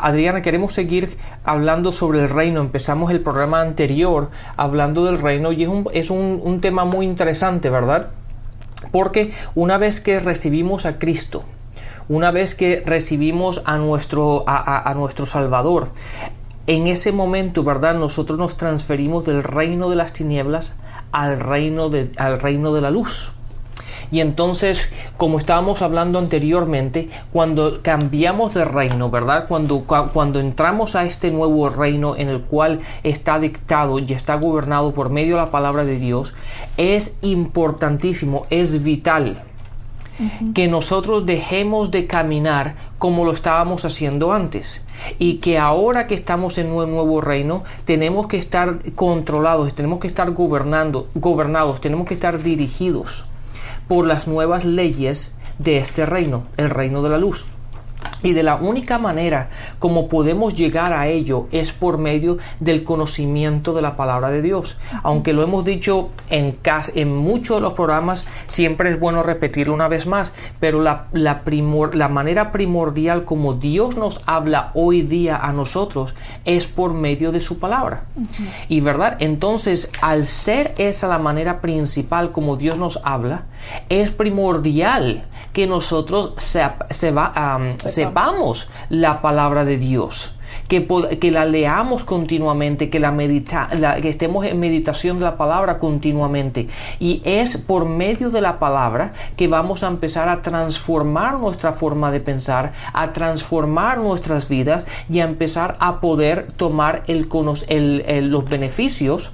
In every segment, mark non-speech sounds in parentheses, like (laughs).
Adriana, queremos seguir hablando sobre el reino. Empezamos el programa anterior hablando del reino y es un, es un, tema muy interesante, ¿verdad? Porque una vez que recibimos a Cristo, una vez que recibimos a nuestro, a, nuestro Salvador, en ese momento, ¿verdad? Nosotros nos transferimos del reino de las tinieblas al reino de, al reino de la luz. Y entonces, como estábamos hablando anteriormente, cuando cambiamos de reino, ¿verdad? Cuando, cuando entramos a este nuevo reino en el cual está dictado y está gobernado por medio de la palabra de Dios, es importantísimo, es vital que nosotros dejemos de caminar como lo estábamos haciendo antes. Y que ahora que estamos en un nuevo reino tenemos que estar controlados, tenemos que estar gobernando, gobernados, tenemos que estar dirigidos por las nuevas leyes de este reino, el reino de la luz. Y de la única manera como podemos llegar a ello es por medio del conocimiento de la palabra de Dios. Aunque lo hemos dicho en, en muchos de los programas, siempre es bueno repetirlo una vez más, pero la, la, la manera primordial como Dios nos habla hoy día a nosotros es por medio de su palabra. Y verdad, entonces al ser esa la manera principal como Dios nos habla, es primordial que nosotros sepamos la palabra de Dios. Que, que, la leamos continuamente, que, la, medita, que estemos en meditación de la palabra continuamente. Y es por medio de la palabra que vamos a empezar a transformar nuestra forma de pensar, a transformar nuestras vidas y a empezar a poder tomar el, el, los beneficios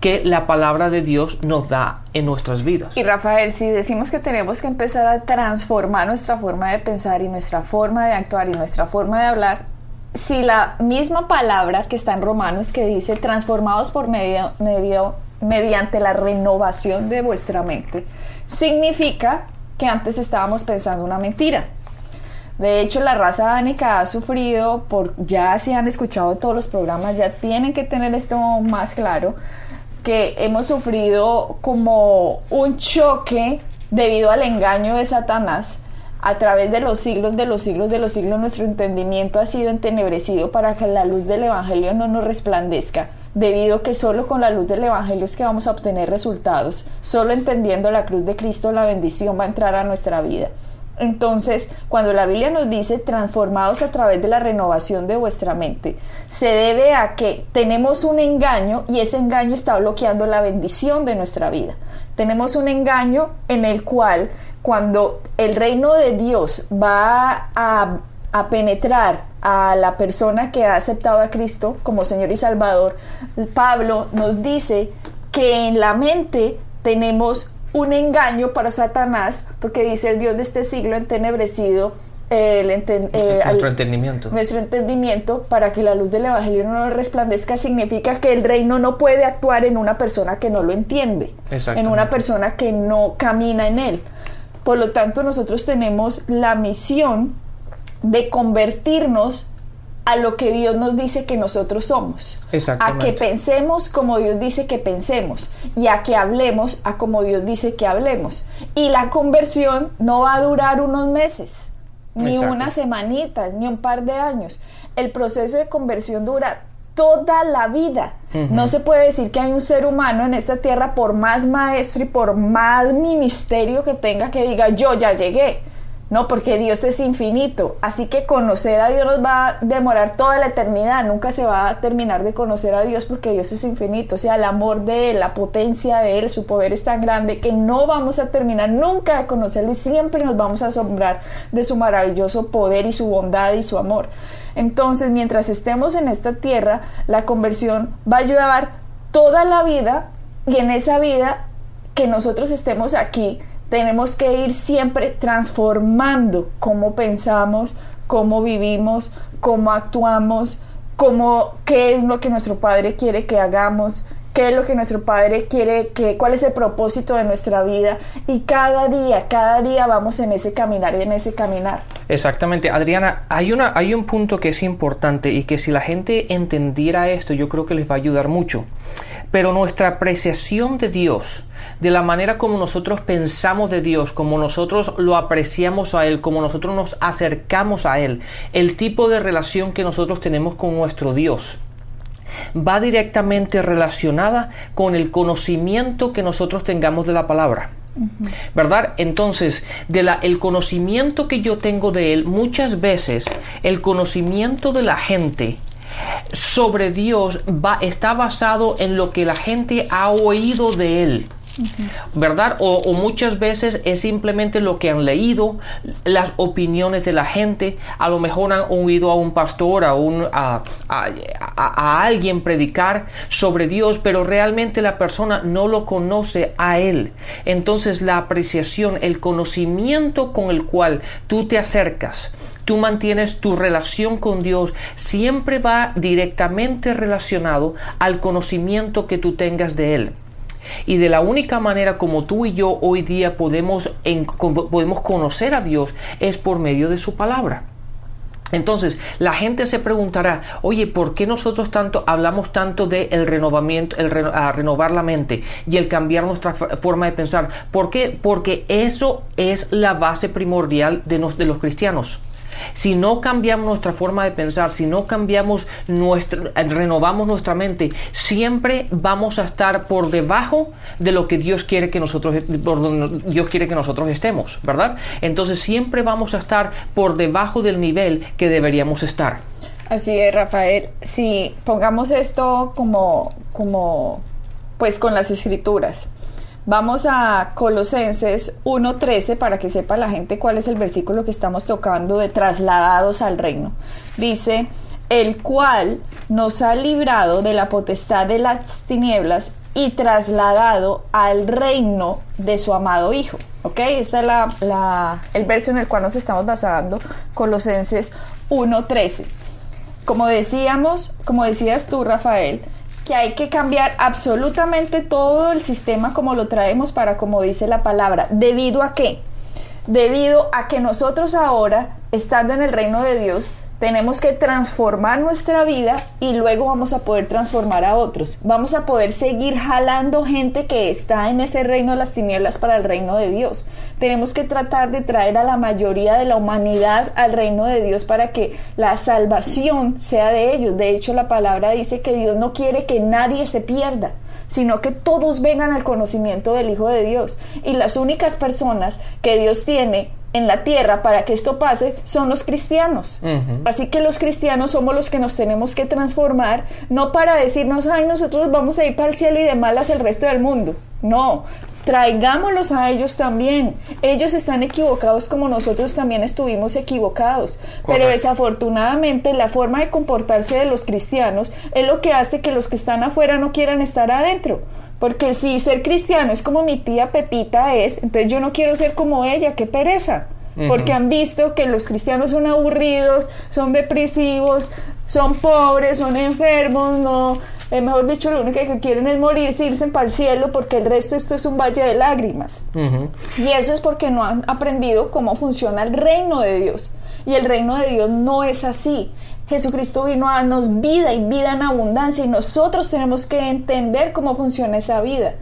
que la palabra de Dios nos da en nuestras vidas. Y Rafael, si decimos que tenemos que empezar a transformar nuestra forma de pensar y nuestra forma de actuar y nuestra forma de hablar, si la misma palabra que está en Romanos que dice transformados por medio, medio mediante la renovación de vuestra mente, significa que antes estábamos pensando una mentira. De hecho, la raza dánica ha sufrido, por, ya si han escuchado todos los programas, ya tienen que tener esto más claro, que hemos sufrido como un choque debido al engaño de Satanás. A través de los siglos, de los siglos, de los siglos, nuestro entendimiento ha sido entenebrecido para que la luz del Evangelio no nos resplandezca, debido que solo con la luz del Evangelio es que vamos a obtener resultados. Solo entendiendo la cruz de Cristo la bendición va a entrar a nuestra vida. Entonces, cuando la Biblia nos dice transformados a través de la renovación de vuestra mente, se debe a que tenemos un engaño y ese engaño está bloqueando la bendición de nuestra vida. Tenemos un engaño en el cual cuando el reino de Dios va a, penetrar a la persona que ha aceptado a Cristo como Señor y Salvador, Pablo nos dice que en la mente tenemos un engaño para Satanás, porque dice el Dios de este siglo entenebrecido el eh, nuestro entendimiento. Nuestro entendimiento para que la luz del Evangelio no resplandezca significa que el reino no puede actuar en una persona que no lo entiende, en una persona que no camina en él. Por lo tanto, nosotros tenemos la misión de convertirnos a lo que Dios nos dice que nosotros somos. A que pensemos como Dios dice que pensemos y a que hablemos a como Dios dice que hablemos. Y la conversión no va a durar unos meses, ni una semanita, ni un par de años. El proceso de conversión dura toda la vida. No se puede decir que hay un ser humano en esta tierra, por más maestro y por más ministerio que tenga, que diga, yo ya llegué. No, porque Dios es infinito. Así que conocer a Dios nos va a demorar toda la eternidad. Nunca se va a terminar de conocer a Dios porque Dios es infinito. O sea, el amor de Él, la potencia de Él, su poder es tan grande que no vamos a terminar nunca de conocerlo y siempre nos vamos a asombrar de su maravilloso poder y su bondad y su amor. Entonces, mientras estemos en esta tierra, la conversión va a llevar toda la vida y en esa vida que nosotros estemos aquí tenemos que ir siempre transformando cómo pensamos, cómo vivimos, cómo actuamos, cómo, qué es lo que nuestro Padre quiere que hagamos, qué es lo que nuestro Padre quiere, que, cuál es el propósito de nuestra vida y cada día, cada día vamos en ese caminar y en ese caminar. Exactamente, Adriana, hay, una, hay un punto que es importante y que si la gente entendiera esto yo creo que les va a ayudar mucho. Pero nuestra apreciación de Dios, de la manera como nosotros pensamos de Dios, como nosotros lo apreciamos a Él, como nosotros nos acercamos a Él, el tipo de relación que nosotros tenemos con nuestro Dios va directamente relacionada con el conocimiento que nosotros tengamos de la palabra. ¿Verdad? Entonces, de la, el conocimiento que yo tengo de Él, muchas veces el conocimiento de la gente sobre Dios va, está basado en lo que la gente ha oído de Él. ¿Verdad? O, muchas veces es simplemente lo que han leído, las opiniones de la gente, a lo mejor han oído a un pastor, a, un, a, a, alguien predicar sobre Dios, pero realmente la persona no lo conoce a Él. Entonces la apreciación, el conocimiento con el cual tú te acercas, tú mantienes tu relación con Dios, siempre va directamente relacionado al conocimiento que tú tengas de Él. Y de la única manera como tú y yo hoy día podemos, podemos conocer a Dios es por medio de su palabra. Entonces, la gente se preguntará, oye, ¿por qué nosotros tanto hablamos tanto de el renovamiento, el renovar la mente y el cambiar nuestra forma de pensar? ¿Por qué? Porque eso es la base primordial de, de los cristianos. Si no cambiamos nuestra forma de pensar, si no cambiamos nuestra, renovamos nuestra mente, siempre vamos a estar por debajo de lo que Dios quiere que nosotros, Dios quiere que nosotros estemos, ¿verdad? Entonces siempre vamos a estar por debajo del nivel que deberíamos estar. Así es, Rafael. Si pongamos esto como, como, pues con las escrituras. Vamos a Colosenses 1.13 para que sepa la gente cuál es el versículo que estamos tocando de trasladados al reino. Dice, el cual nos ha librado de la potestad de las tinieblas y trasladado al reino de su amado Hijo. ¿Ok? Este es la, el verso en el cual nos estamos basando, Colosenses 1.13. Como decíamos, como decías tú, Rafael, que hay que cambiar absolutamente todo el sistema como lo traemos para como dice la palabra. ¿Debido a qué? Debido a que nosotros ahora, estando en el reino de Dios, tenemos que transformar nuestra vida y luego vamos a poder transformar a otros. Vamos a poder seguir jalando gente que está en ese reino de las tinieblas para el reino de Dios. Tenemos que tratar de traer a la mayoría de la humanidad al reino de Dios para que la salvación sea de ellos. De hecho, la palabra dice que Dios no quiere que nadie se pierda sino que todos vengan al conocimiento del Hijo de Dios. Y las únicas personas que Dios tiene en la tierra para que esto pase son los cristianos. Así que los cristianos somos los que nos tenemos que transformar, no para decirnos, ay, nosotros vamos a ir para el cielo y de malas el resto del mundo. No, traigámoslos a ellos también. Ellos están equivocados como nosotros también estuvimos equivocados. Pero desafortunadamente la forma de comportarse de los cristianos es lo que hace que los que están afuera no quieran estar adentro. Porque si ser cristiano es como mi tía Pepita es, entonces yo no quiero ser como ella, qué pereza. Porque han visto que los cristianos son aburridos, son depresivos, son pobres, son enfermos, no, eh, mejor dicho, lo único que quieren es morirse, irse para el cielo, porque el resto esto es un valle de lágrimas. Y eso es porque no han aprendido cómo funciona el reino de Dios. Y el reino de Dios no es así. Jesucristo vino a darnos vida y vida en abundancia y nosotros tenemos que entender cómo funciona esa vida.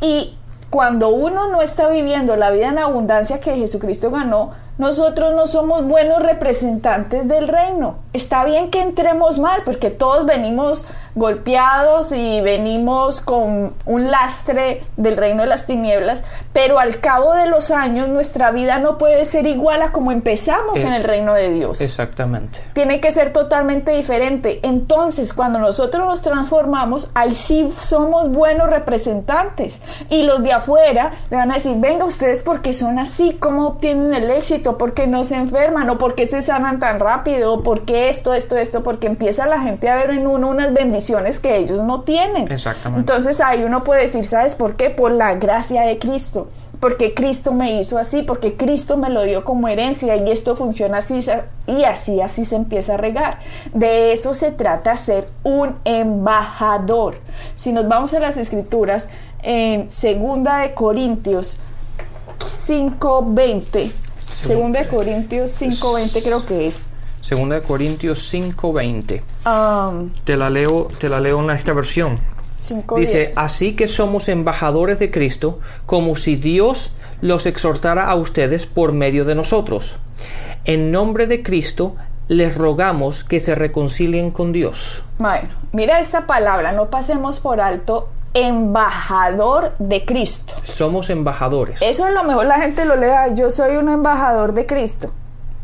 Y cuando uno no está viviendo la vida en abundancia que Jesucristo ganó, nosotros no somos buenos representantes del reino. Está bien que entremos mal, porque todos venimos golpeados y venimos con un lastre del reino de las tinieblas, pero al cabo de los años nuestra vida no puede ser igual a como empezamos en el reino de Dios. Exactamente. Tiene que ser totalmente diferente. Entonces, cuando nosotros nos transformamos, ahí sí somos buenos representantes. Y los de afuera le van a decir, venga ustedes porque son así, ¿cómo obtienen el éxito? porque no se enferman, o porque se sanan tan rápido, o porque esto, esto, esto, porque empieza la gente a ver en uno unas bendiciones que ellos no tienen. Exactamente. Entonces ahí uno puede decir, ¿sabes por qué? Por la gracia de Cristo porque Cristo me hizo así, porque Cristo me lo dio como herencia y esto funciona así y así, así se empieza a regar. De eso se trata ser un embajador. si nos vamos a las escrituras, en segunda de Corintios 5.20, segunda de Corintios 5.20 creo que es. Segunda de Corintios 5:20. Um, Te la leo, te la leo en esta versión. 5.10. Dice, así que somos embajadores de Cristo, como si Dios los exhortara a ustedes por medio de nosotros. En nombre de Cristo les rogamos que se reconcilien con Dios. Bueno, mira esta palabra, no pasemos por alto embajador de Cristo. Somos embajadores. Eso a lo mejor la gente lo lea, yo soy un embajador de Cristo.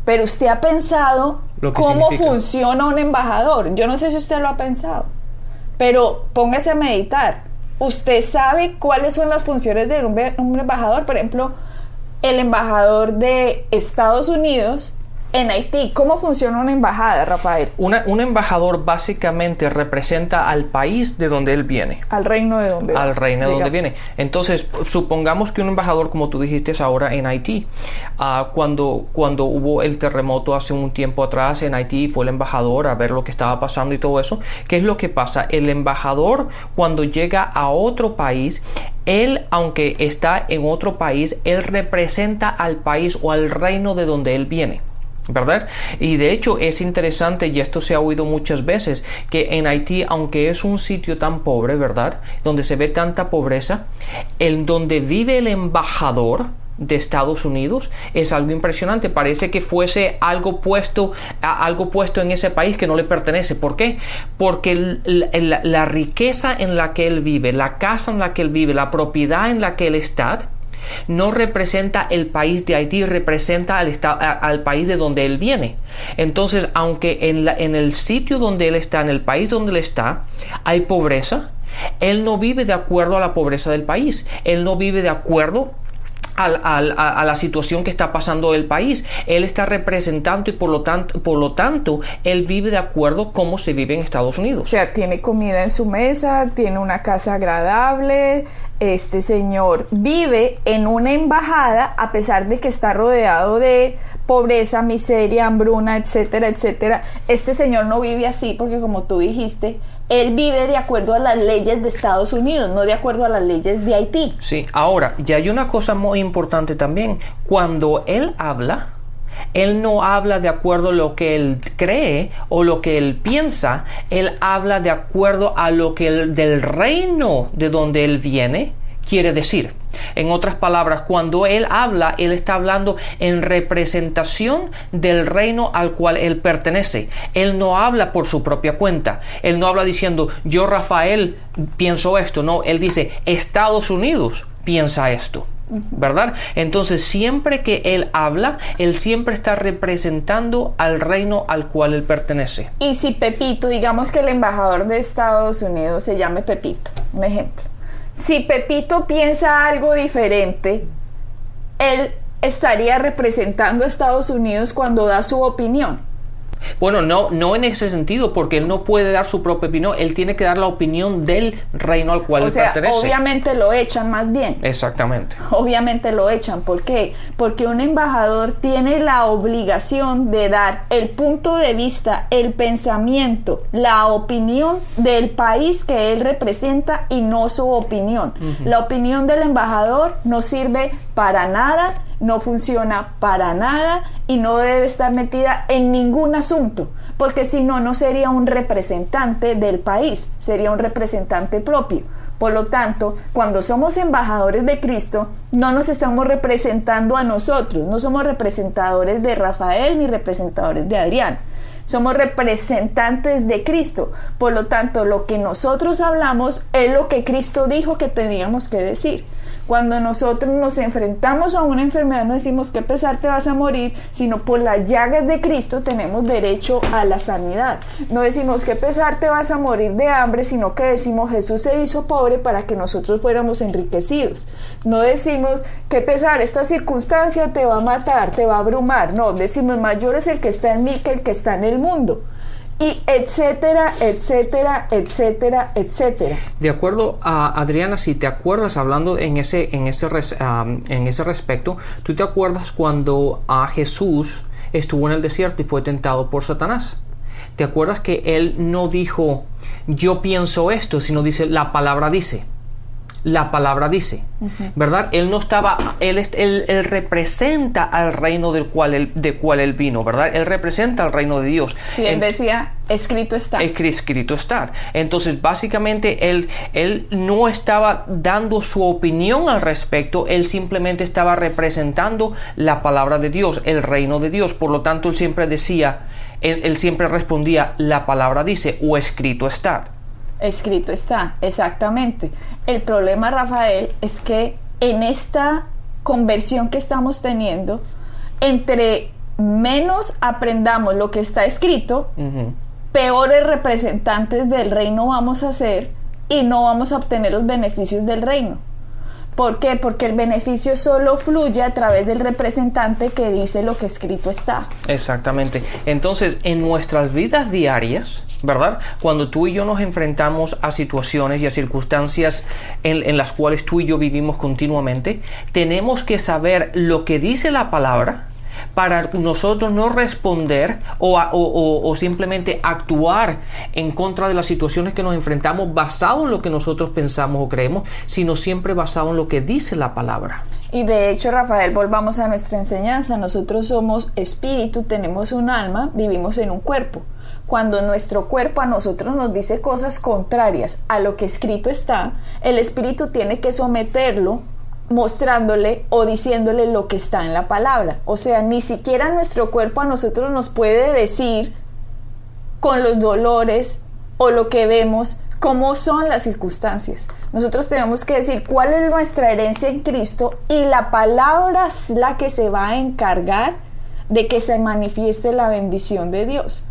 Pero usted ha pensado Lo que cómo significa. funciona un embajador. Yo no sé si usted lo ha pensado, pero póngase a meditar. Usted sabe cuáles son las funciones de un embajador. Por ejemplo, el embajador de Estados Unidos en Haití. ¿Cómo funciona una embajada, Rafael? Una- un embajador básicamente representa al país de donde él viene. Al reino de donde al reino de donde viene. Entonces, supongamos que un embajador, como tú dijiste ahora en Haití, ah, cuando, cuando hubo el terremoto hace un tiempo atrás en Haití, fue el embajador a ver lo que estaba pasando y todo eso. ¿Qué es lo que pasa? El embajador, cuando llega a otro país, él, aunque está en otro país, él representa al país o al reino de donde él viene. ¿Verdad? Y de hecho es interesante, y esto se ha oído muchas veces, que en Haití, aunque es un sitio tan pobre, ¿verdad? Donde se ve tanta pobreza, en donde vive el embajador de Estados Unidos es algo impresionante parece que fuese algo puesto algo puesto en ese país que no le pertenece ¿por qué? porque la, la riqueza en la que él vive la casa en la que él vive la propiedad en la que él está no representa el país de Haití, representa al, al país de donde él viene. Entonces, aunque en, en el sitio donde él está, en el país donde él está, hay pobreza, él no vive de acuerdo a la pobreza del país, él no vive de acuerdo al- a, a la situación que está pasando el país. Él está representando y por lo tanto, por lo tanto, él vive de acuerdo como se vive en Estados O Unidos. sea, tiene comida en su mesa, tiene una casa agradable. Este señor vive en una embajada a pesar de que está rodeado de pobreza, miseria, hambruna, etcétera, etcétera. Este señor no vive así porque como tú dijiste, él vive de acuerdo a las leyes de Estados Unidos, no de acuerdo a las leyes de Haití. Sí, ahora, ya hay una cosa muy importante también. Cuando él habla, él no habla de acuerdo a lo que él cree o lo que él piensa, él habla de acuerdo a lo que el, del reino de donde él viene quiere decir. En otras palabras, cuando él habla, él está hablando en representación del reino al cual él pertenece. Él no habla por su propia cuenta. Él no habla diciendo, yo Rafael pienso esto. No, él dice, Estados Unidos piensa esto. ¿Verdad? Entonces, siempre que él habla, él siempre está representando al reino al cual él pertenece. Y si Pepito, digamos que el embajador de Estados Unidos se llame Pepito, un ejemplo. Si Pepito piensa algo diferente, él estaría representando a Estados Unidos cuando da su opinión. Bueno, no, no en ese sentido, porque él no puede dar su propia opinión, él tiene que dar la opinión del reino al cual O sea, pertenece. obviamente lo echan más bien. Exactamente. Obviamente lo echan. ¿Por qué? Porque un embajador tiene la obligación de dar el punto de vista, el pensamiento, la opinión del país que él representa y no su opinión. La opinión del embajador no sirve para nada, no funciona para nada y no debe estar metida en ningún asunto. Porque si no, no sería un representante del país, sería un representante propio. Por lo tanto, cuando somos embajadores de Cristo, no nos estamos representando a nosotros, no somos representadores de Rafael ni representadores de Adrián. Somos representantes de Cristo. Por lo tanto, lo que nosotros hablamos es lo que Cristo dijo que teníamos que decir. Cuando nosotros nos enfrentamos a una enfermedad no decimos que pesar te vas a morir, sino por las llagas de Cristo tenemos derecho a la sanidad. No decimos que pesar te vas a morir de hambre, sino que decimos Jesús se hizo pobre para que nosotros fuéramos enriquecidos. No decimos que pesar esta circunstancia te va a matar, te va a abrumar. No, decimos mayor es el que está en mí que el que está en el mundo. Y etcétera, etcétera, etcétera, etcétera. De acuerdo a Adriana, si te acuerdas hablando en ese, en ese, um, en ese respecto, tú te acuerdas cuando a Jesús estuvo en el desierto y fue tentado por Satanás. ¿te acuerdas que él no dijo yo pienso esto, sino dice la palabra dice? La palabra dice, ¿verdad? Él no estaba, él, él, representa al reino del cual él, de cual él vino, ¿verdad? Él representa al reino de Dios. Sí, él decía, escrito está. Escrito está. Entonces, básicamente, él, él no estaba dando su opinión al respecto, él simplemente estaba representando la palabra de Dios, el reino de Dios. Por lo tanto, él siempre decía, él, él siempre respondía, la palabra dice, o escrito está. Escrito está, exactamente. El problema, Rafael, es que en esta conversión que estamos teniendo, entre menos aprendamos lo que está escrito, peores representantes del reino vamos a ser y no vamos a obtener los beneficios del reino. ¿Por qué? Porque el beneficio solo fluye a través del representante que dice lo que escrito está. Exactamente. Entonces, en nuestras vidas diarias, ¿verdad? Cuando tú y yo nos enfrentamos a situaciones y a circunstancias en, las cuales tú y yo vivimos continuamente, tenemos que saber lo que dice la palabra para nosotros no responder o, o, simplemente actuar en contra de las situaciones que nos enfrentamos basado en lo que nosotros pensamos o creemos, sino siempre basado en lo que dice la palabra. Y de hecho, Rafael, volvamos a nuestra enseñanza. Nosotros somos espíritu, tenemos un alma, vivimos en un cuerpo cuando nuestro cuerpo a nosotros nos dice cosas contrarias a lo que escrito está, el espíritu tiene que someterlo mostrándole o diciéndole lo que está en la palabra. O sea, ni siquiera nuestro cuerpo a nosotros nos puede decir con los dolores o lo que vemos cómo son las circunstancias. Nosotros tenemos que decir cuál es nuestra herencia en Cristo y la palabra es la que se va a encargar de que se manifieste la bendición de Dios.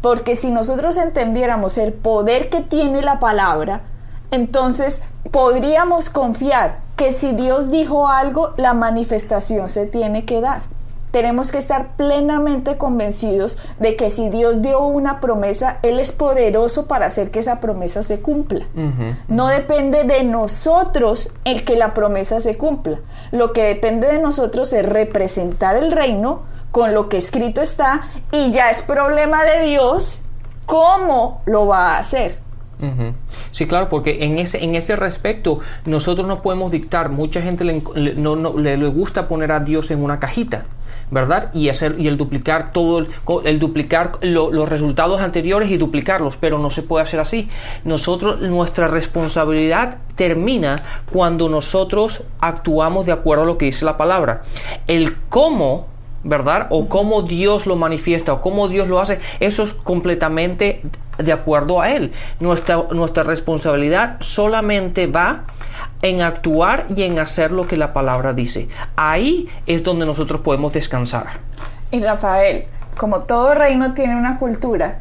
Porque si nosotros entendiéramos el poder que tiene la palabra, entonces podríamos confiar que si Dios dijo algo, la manifestación se tiene que dar. Tenemos que estar plenamente convencidos de que si Dios dio una promesa, Él es poderoso para hacer que esa promesa se cumpla. No depende de nosotros el que la promesa se cumpla. Lo que depende de nosotros es representar el reino, con lo que escrito está y ya es problema de Dios cómo lo va a hacer. Sí, claro, porque en ese, en ese respecto nosotros no podemos dictar, mucha gente le, no, le, gusta poner a Dios en una cajita. ¿verdad? Y hacer y el duplicar todo el duplicar los resultados anteriores y duplicarlos, pero no se puede hacer así. Nosotros nuestra responsabilidad termina cuando nosotros actuamos de acuerdo a lo que dice la palabra. El cómo ¿verdad? O cómo Dios lo manifiesta o cómo Dios lo hace, eso es completamente de acuerdo a Él. Nuestra, nuestra responsabilidad solamente va en actuar y en hacer lo que la palabra dice. Ahí es donde nosotros podemos descansar. Y Rafael, como todo reino tiene una cultura,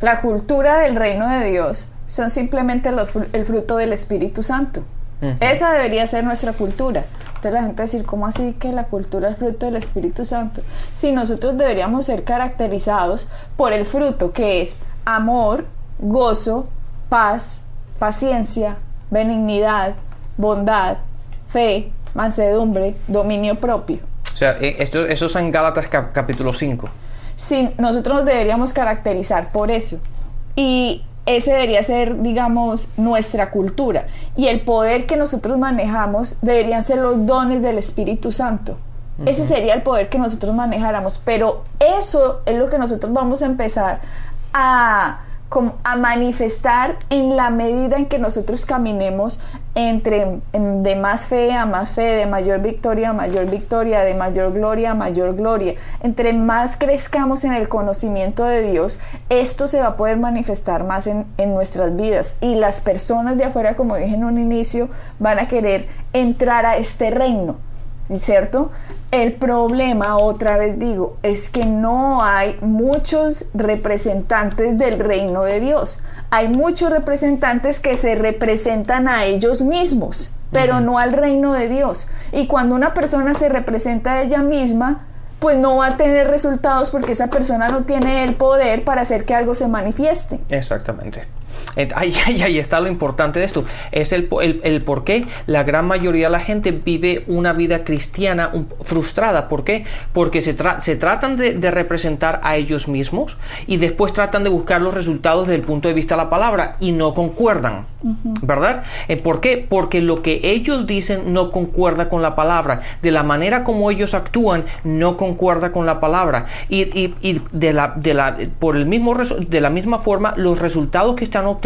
la cultura del reino de Dios son simplemente el fruto del Espíritu Santo. Esa debería ser nuestra cultura. Entonces la gente decir, ¿cómo así que la cultura es fruto del Espíritu Santo? Si nosotros deberíamos ser caracterizados por el fruto que es amor, gozo, paz, paciencia, benignidad, bondad, fe, mansedumbre, dominio propio. O sea, eh, esto, eso es en Gálatas capítulo 5. Sí, nosotros nos deberíamos caracterizar por eso. Y ese debería ser, digamos, nuestra cultura. Y el poder que nosotros manejamos deberían ser los dones del Espíritu Santo. Ese sería el poder que nosotros manejáramos. Pero eso es lo que nosotros vamos a empezar a a manifestar en la medida en que nosotros caminemos entre de más fe a más fe, de mayor victoria a mayor victoria, de mayor gloria a mayor gloria. Entre más crezcamos en el conocimiento de Dios, esto se va a poder manifestar más en, en nuestras vidas. Y las personas de afuera, como dije en un inicio, van a querer entrar a este reino. ¿Cierto? El problema, otra vez digo, es que no hay muchos representantes del reino de Dios. Hay muchos representantes que se representan a ellos mismos, pero no al reino de Dios. Y cuando una persona se representa a ella misma, pues no va a tener resultados porque esa persona no tiene el poder para hacer que algo se manifieste. Exactamente. Ahí, ahí, (laughs) está lo importante de esto. Es el, el, por qué la gran mayoría de la gente vive una vida cristiana frustrada. ¿Por qué? Porque se, se tratan de, representar a ellos mismos y después tratan de buscar los resultados desde el punto de vista de la palabra y no concuerdan. ¿Verdad? Eh, ¿Por qué? Porque lo que ellos dicen no concuerda con la palabra. De la manera como ellos actúan no concuerda con la palabra. Y, y, y de, la, de, la, por el mismo, de la misma forma, los resultados que están obteniendo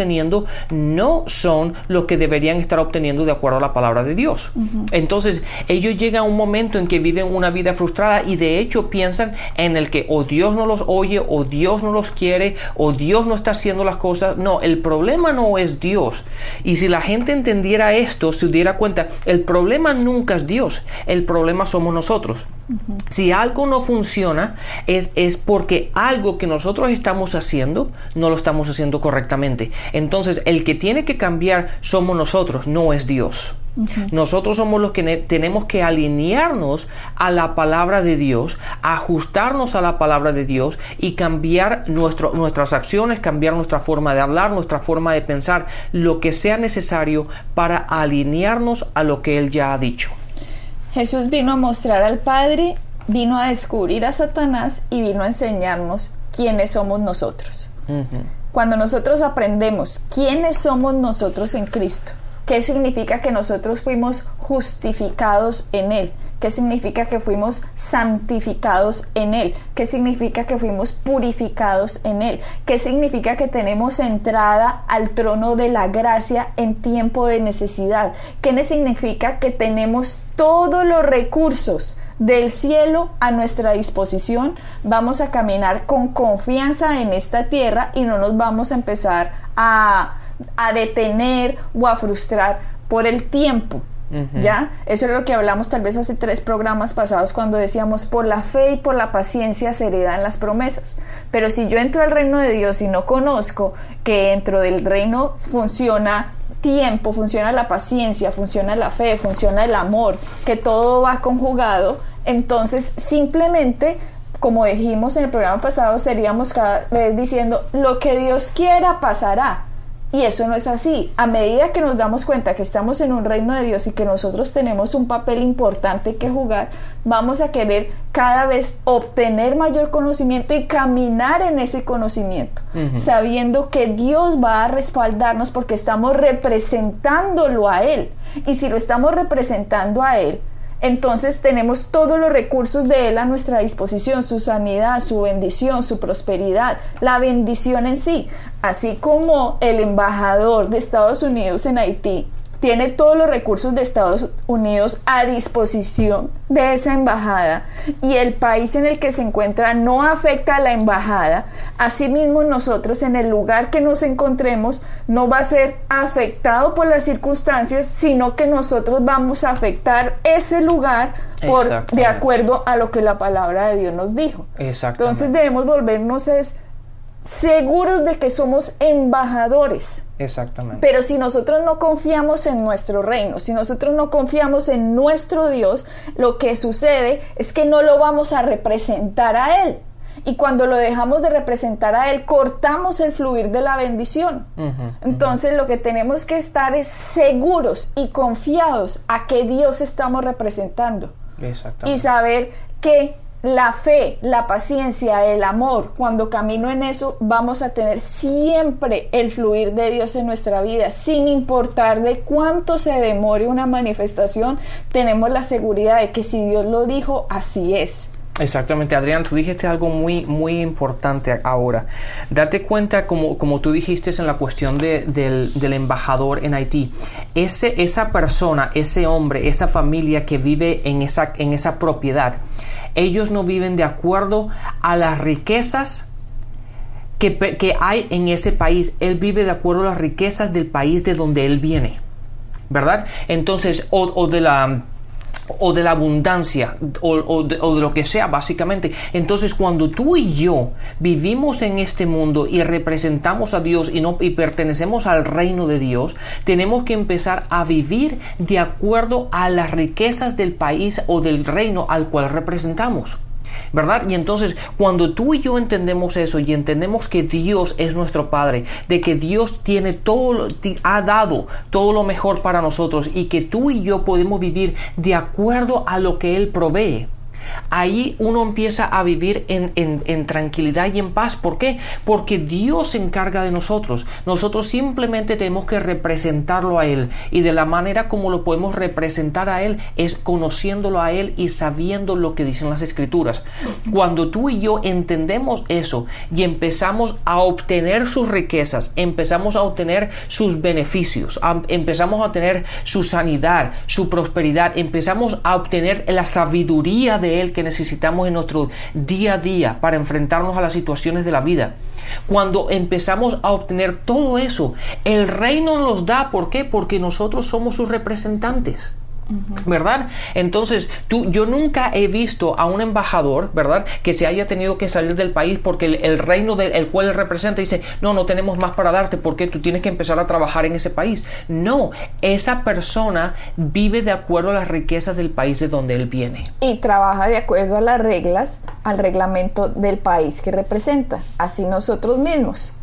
no son los que deberían estar obteniendo de acuerdo a la palabra de Dios. Entonces, ellos llegan a un momento en que viven una vida frustrada y de hecho piensan en el que o Dios no los oye, o Dios no los quiere, o Dios no está haciendo las cosas. No, el problema no es Dios. Y si la gente entendiera esto, se diera cuenta, el problema nunca es Dios, el problema somos nosotros. Si algo no funciona, es, es porque algo que nosotros estamos haciendo no lo estamos haciendo correctamente. Entonces, el que tiene que cambiar somos nosotros, no es Dios. Nosotros somos los que tenemos que alinearnos a la palabra de Dios, ajustarnos a la palabra de Dios y cambiar nuestro, nuestras acciones, cambiar nuestra forma de hablar, nuestra forma de pensar, lo que sea necesario para alinearnos a lo que Él ya ha dicho. Jesús vino a mostrar al Padre, vino a descubrir a Satanás y vino a enseñarnos quiénes somos nosotros. Cuando nosotros aprendemos quiénes somos nosotros en Cristo, ¿qué significa que nosotros fuimos justificados en Él? ¿Qué significa que fuimos santificados en Él? ¿Qué significa que fuimos purificados en Él? ¿Qué significa que tenemos entrada al trono de la gracia en tiempo de necesidad? ¿Qué significa que tenemos todos los recursos del cielo a nuestra disposición? Vamos a caminar con confianza en esta tierra y no nos vamos a empezar a, a detener o a frustrar por el tiempo ¿Ya? Eso es lo que hablamos tal vez hace tres programas pasados cuando decíamos por la fe y por la paciencia se heredan las promesas. Pero si yo entro al reino de Dios y no conozco que dentro del reino funciona tiempo, funciona la paciencia, funciona la fe, funciona el amor, que todo va conjugado, entonces simplemente como dijimos en el programa pasado, seríamos cada vez diciendo, lo que Dios quiera pasará. Y eso no es así. A medida que nos damos cuenta que estamos en un reino de Dios y que nosotros tenemos un papel importante que jugar, vamos a querer cada vez obtener mayor conocimiento y caminar en ese conocimiento, sabiendo que Dios va a respaldarnos porque estamos representándolo a Él. Y si lo estamos representando a Él, entonces tenemos todos los recursos de Él a nuestra disposición, su sanidad, su bendición, su prosperidad, la bendición en sí, así como el embajador de Estados Unidos en Haití tiene todos los recursos de Estados Unidos a disposición de esa embajada y el país en el que se encuentra no afecta a la embajada, asimismo nosotros en el lugar que nos encontremos no va a ser afectado por las circunstancias, sino que nosotros vamos a afectar ese lugar por, de acuerdo a lo que la palabra de Dios nos dijo. Entonces debemos volvernos es seguros de que somos embajadores. Exactamente. Pero si nosotros no confiamos en nuestro reino, si nosotros no confiamos en nuestro Dios, lo que sucede es que no lo vamos a representar a Él. Y cuando lo dejamos de representar a Él, cortamos el fluir de la bendición. Entonces lo que tenemos que estar es seguros y confiados a que Dios estamos representando. Y saber que la fe, la paciencia, el amor, cuando camino en eso, vamos a tener siempre el fluir de Dios en nuestra vida, sin importar de cuánto se demore una manifestación, tenemos la seguridad de que si Dios lo dijo, así es. Exactamente, Adrián, tú dijiste algo muy, muy importante ahora. Date cuenta, como, como tú dijiste en la cuestión del, del, embajador en Haití, ese, esa persona, ese hombre, esa familia que vive en esa, en esa propiedad, ellos no viven de acuerdo a las riquezas que, hay en ese país. Él vive de acuerdo a las riquezas del país de donde él viene. ¿Verdad? Entonces, o de la o de la abundancia o, de, lo que sea básicamente. Entonces cuando tú y yo vivimos en este mundo y representamos a Dios y, no, y pertenecemos al reino de Dios, tenemos que empezar a vivir de acuerdo a las riquezas del país o del reino al cual representamos. ¿Verdad? Y entonces cuando tú y yo entendemos eso y entendemos que Dios es nuestro Padre, de que Dios tiene todo, ha dado todo lo mejor para nosotros y que tú y yo podemos vivir de acuerdo a lo que Él provee Ahí uno empieza a vivir en, tranquilidad y en paz. ¿Por qué? Porque Dios se encarga de nosotros. Nosotros simplemente tenemos que representarlo a Él. Y de la manera como lo podemos representar a Él es conociéndolo a Él y sabiendo lo que dicen las Escrituras. Cuando tú y yo entendemos eso y empezamos a obtener sus riquezas, empezamos a obtener sus beneficios, empezamos a obtener su sanidad, su prosperidad, empezamos a obtener la sabiduría de él que necesitamos en nuestro día a día para enfrentarnos a las situaciones de la vida. Cuando empezamos a obtener todo eso, el reino nos da. ¿Por qué? Porque nosotros somos sus representantes. ¿Verdad? Entonces, tú, yo nunca he visto a un embajador, ¿verdad? Que se haya tenido que salir del país porque el, reino del cual él representa dice, no, no tenemos más para darte porque tú tienes que empezar a trabajar en ese país. No, esa persona vive de acuerdo a las riquezas del país de donde él viene. Y trabaja de acuerdo a las reglas, al reglamento del país que representa. Así nosotros mismos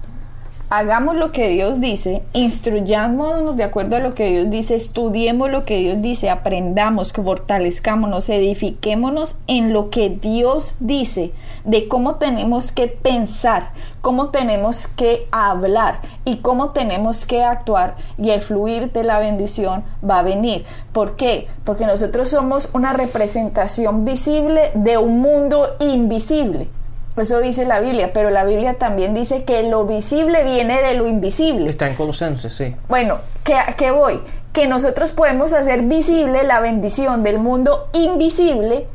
hagamos lo que Dios dice, instruyámonos de acuerdo a lo que Dios dice, estudiemos lo que Dios dice, aprendamos, que fortalezcámonos, edifiquémonos en lo que Dios dice, de cómo tenemos que pensar, cómo tenemos que hablar y cómo tenemos que actuar y el fluir de la bendición va a venir. ¿Por qué? Porque nosotros somos una representación visible de un mundo invisible. Eso dice la Biblia, pero la Biblia también dice que lo visible viene de lo invisible. Está en Colosenses, sí. Bueno, ¿qué, qué voy? Que nosotros podemos hacer visible la bendición del mundo invisible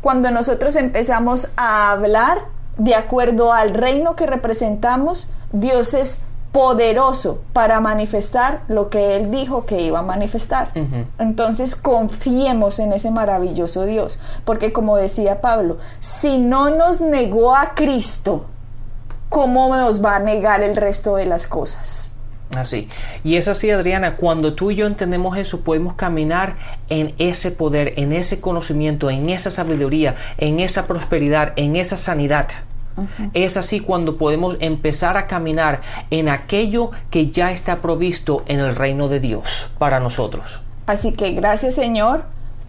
cuando nosotros empezamos a hablar de acuerdo al reino que representamos. Dios es poderoso para manifestar lo que Él dijo que iba a manifestar. Entonces confiemos en ese maravilloso Dios, porque como decía Pablo, si no nos negó a Cristo, ¿cómo nos va a negar el resto de las cosas? Así. Y es así, Adriana, cuando tú y yo entendemos eso, podemos caminar en ese poder, en ese conocimiento, en esa sabiduría, en esa prosperidad, en esa sanidad. Es así cuando podemos empezar a caminar en aquello que ya está provisto en el reino de Dios para nosotros. Así que gracias Señor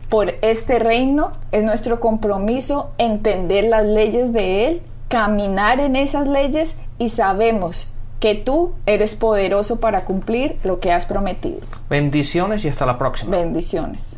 por este reino. Es nuestro compromiso entender las leyes de Él, caminar en esas leyes y sabemos que tú eres poderoso para cumplir lo que has prometido. Bendiciones y hasta la próxima. Bendiciones.